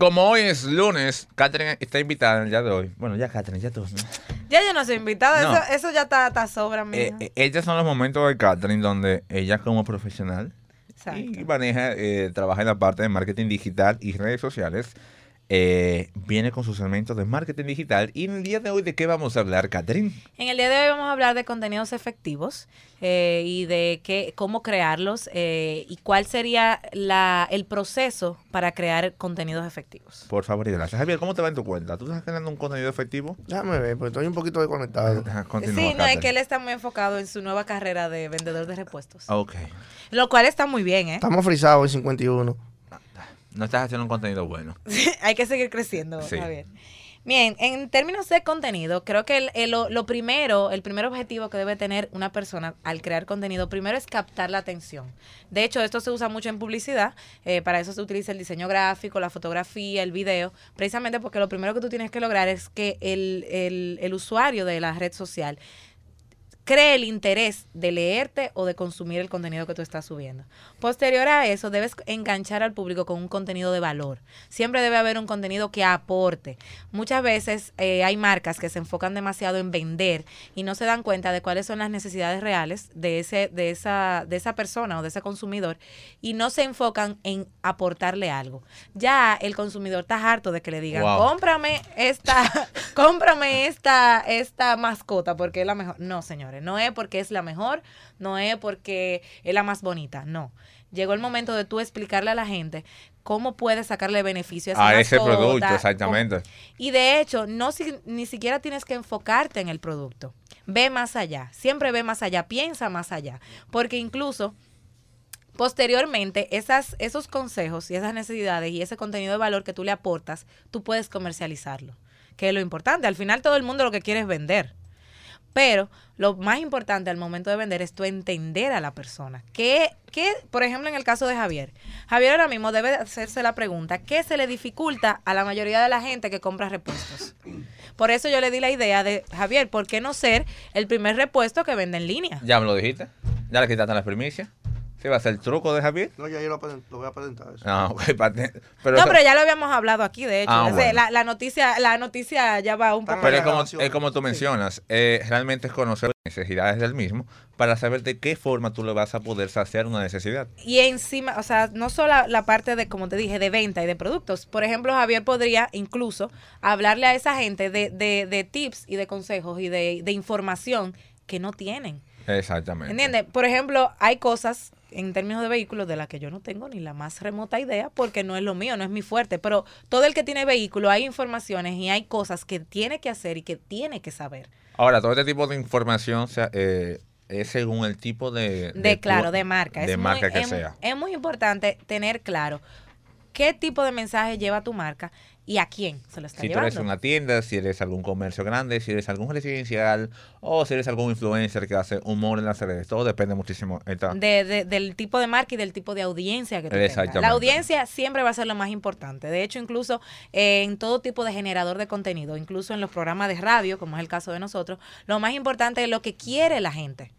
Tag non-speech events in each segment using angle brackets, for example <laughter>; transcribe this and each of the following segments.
como hoy es lunes, Catherine está invitada en el día de hoy. Bueno, ya Catherine, ya tú. Ya yo no soy invitada, No. eso, eso ya está, está sobra, mía. Eh, eh, estos son los momentos de Catherine donde ella como profesional Exacto. y maneja, eh, trabaja en la parte de marketing digital y redes sociales. Eh, viene con sus elementos de marketing digital. Y en el día de hoy, ¿de qué vamos a hablar, Catherine? En el día de hoy vamos a hablar de contenidos efectivos eh, y de qué, cómo crearlos eh, y cuál sería la, el proceso para crear contenidos efectivos. Por favor y gracias. Javier, ¿cómo te va en tu cuenta? ¿Tú estás creando un contenido efectivo? Déjame ver, porque estoy un poquito desconectado. <laughs> Continúa, sí, no, es que él está muy enfocado en su nueva carrera de vendedor de repuestos. Ok. Lo cual está muy bien, ¿eh? Estamos frisados en 51. No estás haciendo un contenido bueno. <laughs> Hay que seguir creciendo, Sí. Javier. Bien, en términos de contenido, creo que el- el- lo, lo primero, el primer objetivo que debe tener una persona al crear contenido, primero es captar la atención. De hecho, esto se usa mucho en publicidad, eh, para eso se utiliza el diseño gráfico, la fotografía, el video, precisamente porque lo primero que tú tienes que lograr es que el, el- el usuario de la red social cree el interés de leerte o de consumir el contenido que tú estás subiendo. Posterior a eso, debes enganchar al público con un contenido de valor. Siempre debe haber un contenido que aporte. Muchas veces eh, hay marcas que se enfocan demasiado en vender y no se dan cuenta de cuáles son las necesidades reales de ese, de esa, de esa persona o de ese consumidor y no se enfocan en aportarle algo. Ya el consumidor está harto de que le digan, Wow. cómprame esta, <laughs> cómprame esta, esta mascota porque es la mejor. No, señores, no es porque es la mejor, no es porque es la más bonita, no. Llegó el momento de tú explicarle a la gente cómo puedes sacarle beneficio a esa A ese producto, exactamente. y de hecho, no si- ni siquiera tienes que enfocarte en el producto. Ve más allá, siempre ve más allá, piensa más allá, porque incluso posteriormente esas, esos consejos y esas necesidades y ese contenido de valor que tú le aportas, tú puedes comercializarlo, que es lo importante. Al final todo el mundo lo que quiere es vender. Pero lo más importante al momento de vender es tú entender a la persona. ¿Qué, qué, por ejemplo, en el caso de Javier? Javier ahora mismo debe hacerse la pregunta, ¿qué se le dificulta a la mayoría de la gente que compra repuestos? Por eso yo le di la idea de, Javier, ¿por qué no ser el primer repuesto que vende en línea? Ya me lo dijiste. Ya le quitaste las primicias. ¿Sí va a ser el truco de Javier? No, ya yo lo, lo voy a presentar. Eso. Ah, <laughs> Pero, no, eso- pero ya lo habíamos hablado aquí, de hecho. Ah, bueno. la, la noticia, la noticia ya va un poco... pero es como, es como tú mencionas. eh, realmente es conocer las necesidades del mismo para saber de qué forma tú le vas a poder saciar una necesidad. Y encima, o sea, no solo la, la parte de, como te dije, de venta y de productos. Por ejemplo, Javier podría incluso hablarle a esa gente de, de, de tips y de consejos y de, de información que no tienen. Exactamente. ¿Entiendes? Por ejemplo, hay cosas en términos de vehículos de las que yo no tengo ni la más remota idea porque no es lo mío, no es mi fuerte. Pero todo el que tiene vehículo hay informaciones y hay cosas que tiene que hacer y que tiene que saber. Ahora, todo este tipo de información eh, es según el tipo de... De, claro, de marca. De es marca muy, que es- sea. Es muy importante tener claro qué tipo de mensaje lleva tu marca y a quién se lo está Si tú llevando. eres una tienda, si eres algún comercio grande, si eres algún residencial o si eres algún influencer que hace humor en las redes, todo depende muchísimo. Esta- De- de- del tipo de marca y del tipo de audiencia que tú tengas. La audiencia siempre va a ser lo más importante. De hecho, incluso eh, en todo tipo de generador de contenido, incluso en los programas de radio, como es el caso de nosotros, lo más importante es lo que quiere la gente.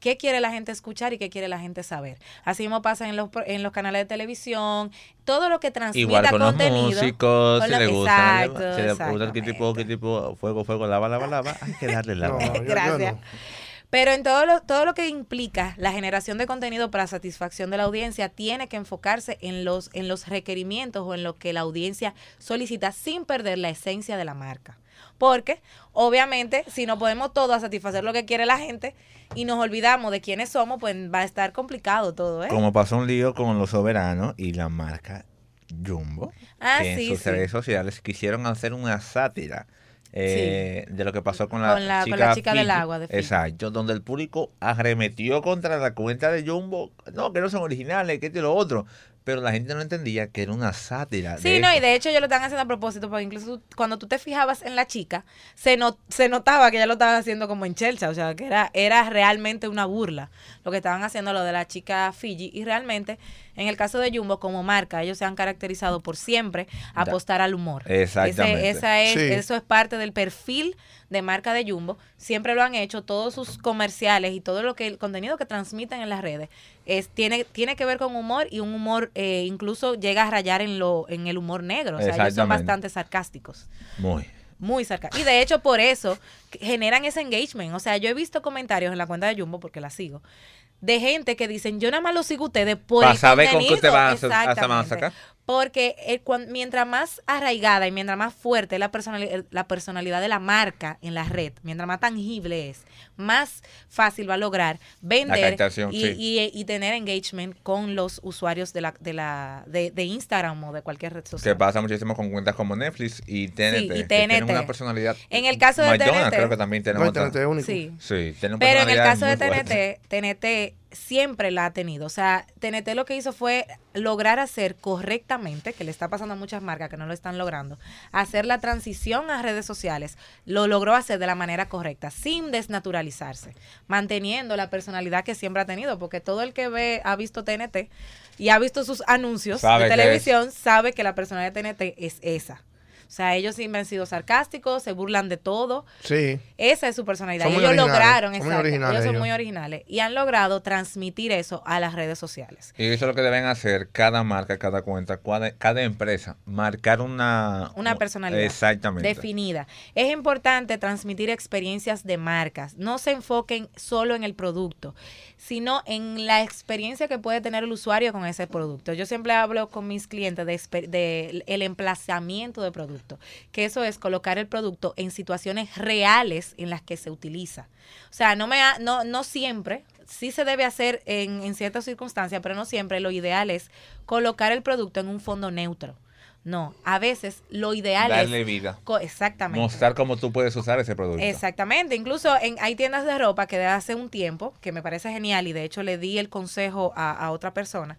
¿Qué quiere la gente escuchar y qué quiere la gente saber? Así mismo pasa en los, pro- en los canales de televisión, todo lo que transmita Igual con los contenido. músicos, con si lo- le gusta, Exacto, si le gusta que tipo, qué tipo, fuego, fuego, lava, lava, lava, hay que darle lava. No, <laughs> yo- yo Gracias. no. Pero en todo lo, todo lo que implica la generación de contenido para satisfacción de la audiencia, tiene que enfocarse en los, en los requerimientos o en lo que la audiencia solicita sin perder la esencia de la marca. Porque, obviamente, si no podemos todos a satisfacer lo que quiere la gente y nos olvidamos de quiénes somos, pues va a estar complicado todo, ¿eh? Como pasó un lío con los soberanos y la marca Jumbo, Ah, que en sí, sus sí. redes sociales quisieron hacer una sátira eh, de lo que pasó con la, Con la- con chica, la chica del agua de Fiji. Exacto, donde el público arremetió contra la cuenta de Jumbo, no, que no son originales, que esto y lo otro. Pero la gente no entendía que era una sátira. Sí, de no, eso. y de hecho ellos lo están haciendo a propósito, porque incluso cuando tú te fijabas en la chica, se, no, se notaba que ella lo estaba haciendo como en Chelsea, o sea, que era, era realmente una burla lo que estaban haciendo lo de la chica Fiji, y realmente En el caso de Jumbo, como marca, ellos se han caracterizado por siempre apostar al humor. Exactamente. Ese- esa es, Sí. Eso es parte del perfil de marca de Jumbo. Siempre lo han hecho, todos sus comerciales y todo lo que el contenido que transmiten en las redes es tiene tiene que ver con humor y un humor eh, incluso llega a rayar en lo en el humor negro. O sea, ellos son bastante sarcásticos. Muy. Muy sarcásticos. Y de hecho, por eso generan ese engagement. O sea, yo he visto comentarios en la cuenta de Jumbo, porque la sigo, de gente que dicen, yo nada más lo sigo a ustedes por Para saber con qué contenido". te a a Exactamente. sacar. Porque eh, cuan- mientras más arraigada y mientras más fuerte es la, personali- la personalidad de la marca en la red, mientras más tangible es, más fácil va a lograr vender captación, y, sí. y- y tener engagement con los usuarios de la de la de, de Instagram o de cualquier red Que social. pasa muchísimo con cuentas como Netflix y TNT. y que tienen TNT. una personalidad. En el caso de McDonald's TNT, creo que también tienen No. TNT es único. Sí. Sí, Pero en el caso de. TNT, TNT siempre la ha tenido. O sea, TNT lo que hizo fue lograr hacer correctamente, que le está pasando a muchas marcas que no lo están logrando, hacer la transición a redes sociales. Lo logró hacer de la manera correcta, sin desnaturalizarse, manteniendo la personalidad que siempre ha tenido, porque todo el que ve, ha visto TNT y ha visto sus anuncios Sabe de televisión, sabe que la personalidad de TNT es esa. O sea, ellos siempre han sido sarcásticos, se burlan de todo. Sí. Esa es su personalidad. Son Y muy ellos originales, lograron, son muy exacto, originales ellos son ellos. muy originales y han logrado transmitir eso a las redes sociales. Y eso es lo que deben hacer cada marca, cada cuenta, cada, cada empresa. Marcar una... Una personalidad Exactamente. definida. Es importante transmitir experiencias de marcas. No se enfoquen solo en el producto, sino en la experiencia que puede tener el usuario con ese producto. Yo siempre hablo con mis clientes de, de el emplazamiento de producto, que eso es colocar el producto en situaciones reales en las que se utiliza. O sea, no me ha- no no siempre sí se debe hacer en, en ciertas circunstancias, pero no siempre. Lo ideal es colocar el producto en un fondo neutro. No, a veces lo ideal Darle es vida. Exactamente. Mostrar cómo tú puedes usar ese producto. Exactamente. Incluso en, hay tiendas de ropa que de hace un tiempo, que me parece genial y de hecho le di el consejo a, a otra persona,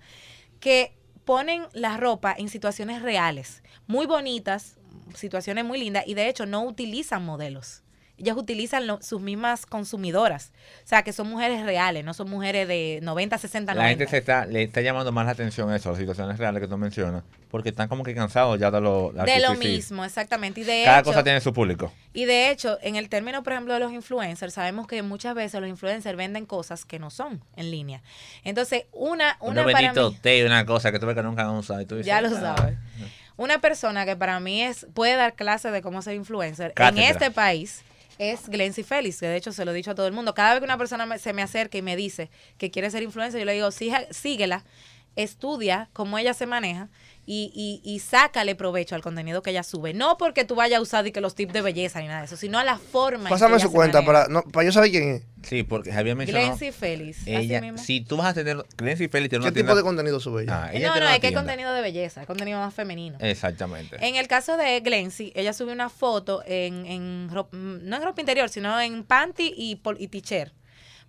que ponen la ropa en situaciones reales, muy bonitas, situaciones muy lindas y de hecho no utilizan modelos. Ellas utilizan lo- sus mismas consumidoras. O sea, que son mujeres reales, no son mujeres de 90, 60, La 90. gente se está, le está llamando más la atención a eso, las situaciones reales que tú mencionas, porque están como que cansados ya de lo de lo mismo, exactamente. Y de Cada hecho, cosa tiene su público. Y de hecho, en el término, por ejemplo, de los influencers, sabemos que muchas veces los influencers venden cosas que no son en línea. Entonces, una, una Unos para mí, té una cosa que tú ves que nunca han usado. Y tú dices, ya lo "Ah". Una persona que para mí es puede dar clase de cómo ser influencer Cátedra. en este país es Glency Félix, que de hecho se lo he dicho a todo el mundo. Cada vez que una persona me- se me acerca y me dice que quiere ser influencer, yo le digo, "Siga- síguela, estudia cómo ella se maneja y, y, y sácale provecho al contenido que ella sube. No porque tú vayas a usar y que los tips de belleza ni nada de eso, sino a la forma. en Pásame que ella su se cuenta maneja. para, no, para yo saber quién es. Sí, porque Javier mencionó. Glency Félix, así ella, mismo. si tú vas a tener. Glency Félix tiene ¿Qué una tipo tienda. de contenido sube ella? Ah, ella no, tiene no, una es que es tienda. contenido de belleza, es contenido más femenino. Exactamente. En el caso de Glency, ella subió una foto en, en rop- no en ropa interior, sino en panty y, pol- y t-shirt,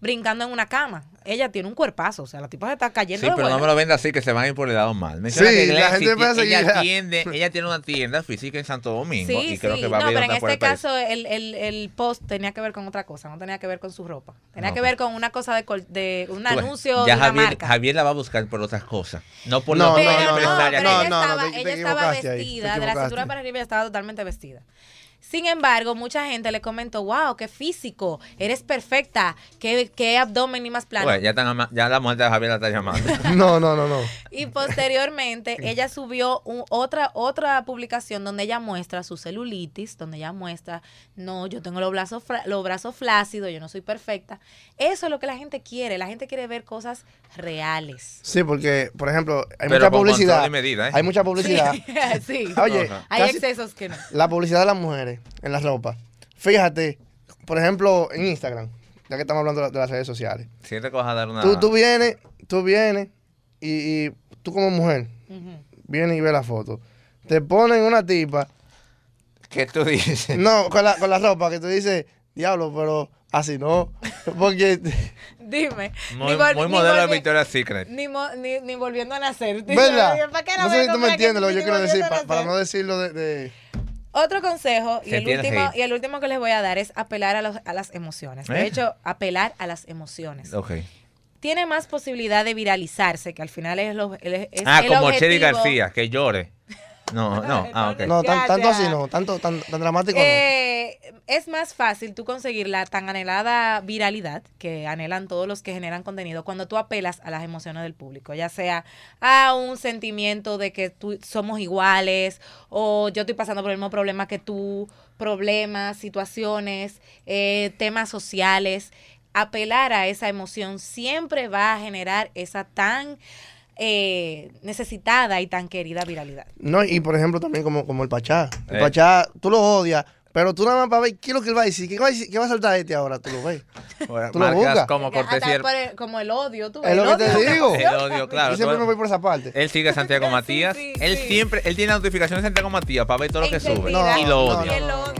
brincando en una cama. Ella tiene un cuerpazo, o sea, la tipa se está cayendo Sí, de pero no me lo venda así que se van a ir por el lado mal. Menciona Sí, que la gente empieza a ti- ella, seguirla. atiende, ella tiene una tienda física en Santo Domingo Sí, y creo sí. que va a no, abrir pero en este caso el, el, el post tenía que ver con otra cosa, no tenía que ver con su ropa. Tenía No, que ok. ver con una cosa de, col- de un ves, anuncio ya de una Javier, marca. Javier la va a buscar por otras cosas. No por No, lo no, no, no, no, que- ella no, estaba, te- te ella estaba ahí, vestida, de la cintura para arriba ella estaba totalmente vestida. Sin embargo, mucha gente le comentó, wow, qué físico, eres perfecta, qué, qué abdomen y más plano. Pues, ya, ya la muerte de Javier la está llamando. <laughs> No, no, no, no. Y posteriormente ella subió un- otra, otra publicación donde ella muestra su celulitis, donde ella muestra, no, yo tengo los brazos, los brazos flácidos, yo no soy perfecta. Eso es lo que la gente quiere, la gente quiere ver cosas reales. Sí, porque, por ejemplo, hay Pero mucha publicidad. medida, ¿eh? Hay mucha publicidad. <laughs> sí, Oye, Ajá. hay casi- excesos que no. la publicidad de las mujeres en la ropa. Fíjate, por ejemplo, en Instagram, ya que estamos hablando de la- de las redes sociales. Siente que vas a dar una. Tú, tú vienes, tú vienes y, y tú como mujer Ujú. vienes y ves la foto. Te ponen una tipa, ¿Qué tú dices? <laughs> no, con la, con la ropa que tú dices, diablo, pero así no. <laughs> Porque, Dime. Muy, ni muy modelo de Victoria's Secret. Ni, mo- ni, ni volviendo a nacer. <laughs> ¿verdad? ¿Para qué No la sé si tú me entiendes lo que yo quiero decir, para no decirlo de... de- Otro consejo y el, último, y el último que les voy a dar es apelar a, los- a las emociones. De ¿Eh? hecho, apelar a las emociones. Ok. tiene más posibilidad de viralizarse, que al final es, lo, es Ah, el como Chedi. García, que llore. No, no, <laughs> ah, ok. No, tan- tanto así no, tanto, tan, tan dramático no. Es más fácil tú conseguir la tan anhelada viralidad que anhelan todos los que generan contenido cuando tú apelas a las emociones del público, ya sea a un sentimiento de que tú somos iguales o yo estoy pasando por el mismo problema que tú, problemas, situaciones, eh, temas sociales. Apelar a esa emoción siempre va a generar esa tan eh, necesitada y tan querida viralidad. No, y por ejemplo también como, como el Pachá. El Eh. Pachá, tú lo odias, pero tú nada más para ver qué es lo que él va a decir. ¿Qué va a, decir? ¿Qué va a saltar este ahora? Tú lo ves. <laughs> Bueno, Tú lo marcas buscas. como cortesía. como el odio, tú Es lo que te digo. <laughs> El odio, claro. Yo siempre todo- me voy por esa parte. Él sigue a Santiago <laughs> Matías. sí, él sí. siempre, él tiene notificaciones de Santiago Matías para ver todo lo que sube. Y lo No, odia. no, Él lo no,